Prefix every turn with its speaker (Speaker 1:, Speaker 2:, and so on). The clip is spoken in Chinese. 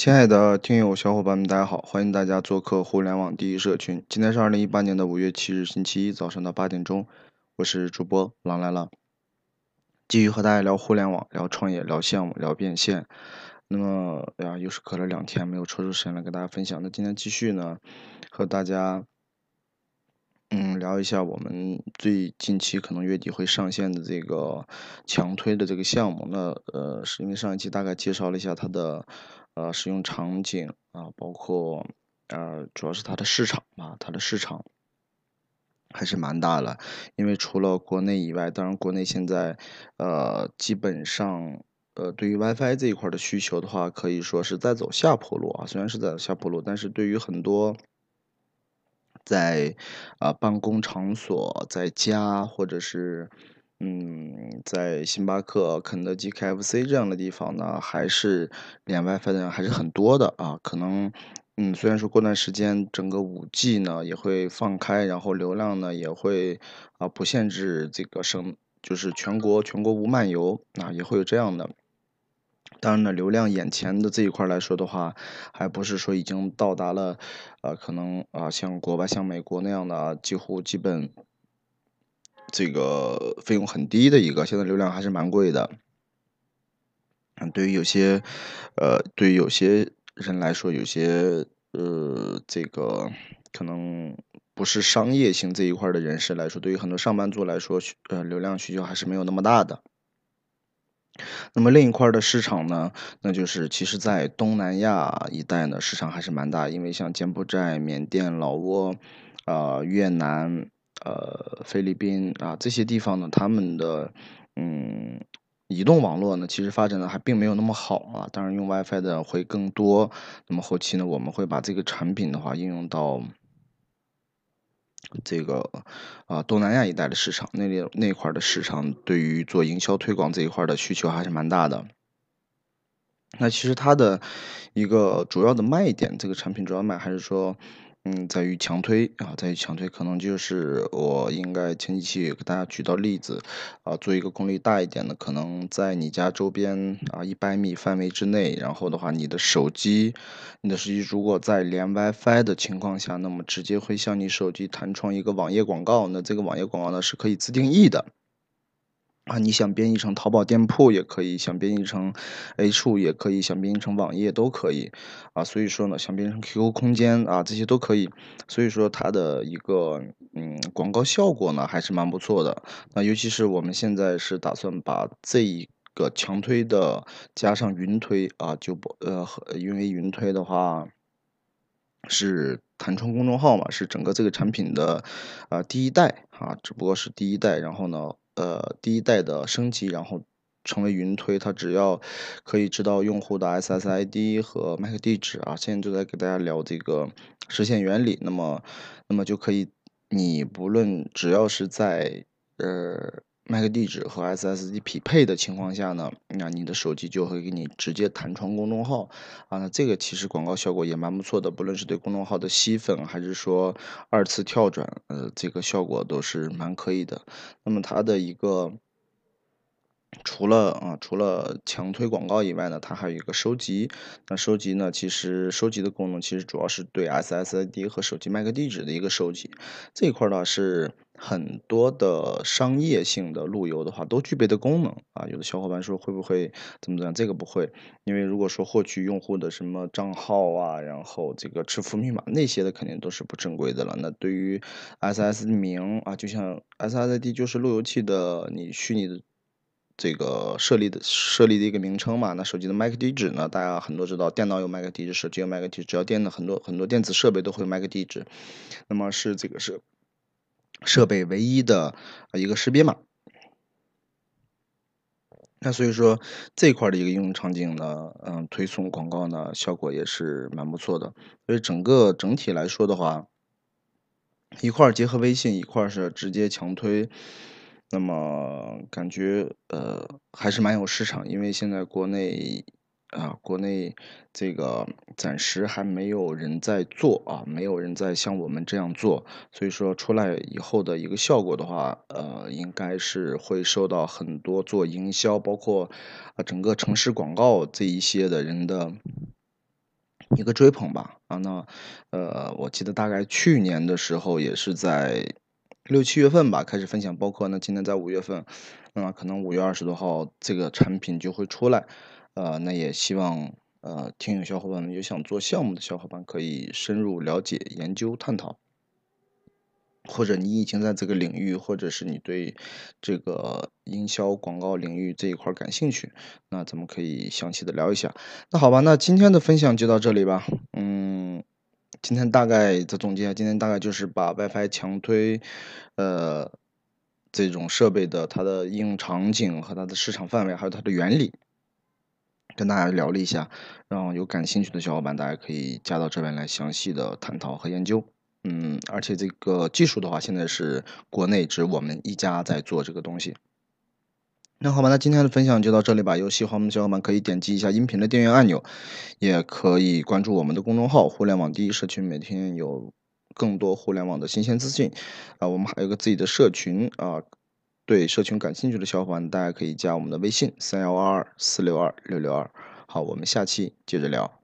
Speaker 1: 亲爱的听友小伙伴们，大家好！欢迎大家做客互联网第一社群。今天是二零一八年的五月七日，星期一早上的八点钟，我是主播狼来了，继续和大家聊互联网、聊创业、聊项目、聊变现。那么，呀，又是隔了两天没有抽出时间来跟大家分享。那今天继续呢，和大家。嗯，聊一下我们最近期可能月底会上线的这个强推的这个项目。那呃，是因为上一期大概介绍了一下它的呃使用场景啊，包括呃主要是它的市场啊，它的市场还是蛮大的。因为除了国内以外，当然国内现在呃基本上呃对于 WiFi 这一块的需求的话，可以说是在走下坡路啊。虽然是在下坡路，但是对于很多。在啊办公场所，在家或者是嗯在星巴克、肯德基、KFC 这样的地方呢，还是连 WiFi 的人还是很多的啊。可能嗯虽然说过段时间整个五 G 呢也会放开，然后流量呢也会啊不限制这个省，就是全国全国无漫游啊也会有这样的。当然呢，流量眼前的这一块来说的话，还不是说已经到达了，呃，可能啊，像国外、像美国那样的几乎基本，这个费用很低的一个，现在流量还是蛮贵的。对于有些，呃，对于有些人来说，有些呃，这个可能不是商业性这一块的人士来说，对于很多上班族来说，呃，流量需求还是没有那么大的。那么另一块的市场呢，那就是其实，在东南亚一带呢，市场还是蛮大，因为像柬埔寨、缅甸、老挝、啊越南、呃菲律宾啊这些地方呢，他们的嗯移动网络呢，其实发展的还并没有那么好啊，当然用 WiFi 的会更多。那么后期呢，我们会把这个产品的话应用到。这个啊，东南亚一带的市场，那里那块的市场，对于做营销推广这一块的需求还是蛮大的。那其实它的一个主要的卖点，这个产品主要卖还是说。嗯，在于强推啊，在于强推，可能就是我应该前几期给大家举到例子啊，做一个功率大一点的，可能在你家周边啊一百米范围之内，然后的话，你的手机，你的手机如果在连 WiFi 的情况下，那么直接会向你手机弹窗一个网页广告，那这个网页广告呢是可以自定义的。啊，你想编译成淘宝店铺也可以，想编译成 H 五也可以，想编译成网页都可以，啊，所以说呢，想编成 QQ 空间啊，这些都可以，所以说它的一个嗯广告效果呢还是蛮不错的。那尤其是我们现在是打算把这一个强推的加上云推啊，就不呃，因为云推的话是弹窗公众号嘛，是整个这个产品的啊第一代啊，只不过是第一代，然后呢。呃，第一代的升级，然后成为云推，它只要可以知道用户的 SSID 和 MAC 地址啊。现在就在给大家聊这个实现原理，那么，那么就可以，你不论只要是在呃 MAC 地址和 SSD 匹配的情况下呢，那你的手机就会给你直接弹窗公众号啊。那这个其实广告效果也蛮不错的，不论是对公众号的吸粉，还是说二次跳转，呃，这个效果都是蛮可以的。那么它的一个。除了啊，除了强推广告以外呢，它还有一个收集。那收集呢，其实收集的功能其实主要是对 SSID 和手机 MAC 地址的一个收集。这一块呢是很多的商业性的路由的话都具备的功能啊。有的小伙伴说会不会怎么怎么样？这个不会，因为如果说获取用户的什么账号啊，然后这个支付密码那些的肯定都是不正规的了。那对于 SSD 名啊，就像 SSID 就是路由器的你虚拟的。这个设立的设立的一个名称嘛，那手机的 MAC 地址呢？大家很多知道，电脑有 MAC 地址，手机有 MAC 地址，只要电的很多很多电子设备都会有 MAC 地址，那么是这个是设备唯一的一个识别码。那所以说这块的一个应用场景呢，嗯，推送广告呢，效果也是蛮不错的。所以整个整体来说的话，一块结合微信，一块是直接强推。那么感觉呃还是蛮有市场，因为现在国内啊国内这个暂时还没有人在做啊，没有人在像我们这样做，所以说出来以后的一个效果的话，呃应该是会受到很多做营销，包括啊整个城市广告这一些的人的一个追捧吧。啊，那呃，我记得大概去年的时候也是在六七月份吧开始分享，包括呢今年在五月份，那可能五月二十多号这个产品就会出来。呃，那也希望呃听友小伙伴们有想做项目的小伙伴可以深入了解、研究、探讨。或者你已经在这个领域，或者是你对这个营销广告领域这一块感兴趣，那咱们可以详细的聊一下。那好吧，那今天的分享就到这里吧。嗯，今天大概的总结，今天大概就是把 WiFi 强推，呃，这种设备的它的应用场景和它的市场范围，还有它的原理，跟大家聊了一下。让有感兴趣的小伙伴，大家可以加到这边来详细的探讨和研究。嗯，而且这个技术的话，现在是国内只我们一家在做这个东西。那好吧，那今天的分享就到这里吧。有喜欢我们的小伙伴可以点击一下音频的订阅按钮，也可以关注我们的公众号“互联网第一社群”，每天有更多互联网的新鲜资讯。啊，我们还有个自己的社群啊，对社群感兴趣的小伙伴，大家可以加我们的微信：三幺二二四六二六六二。好，我们下期接着聊。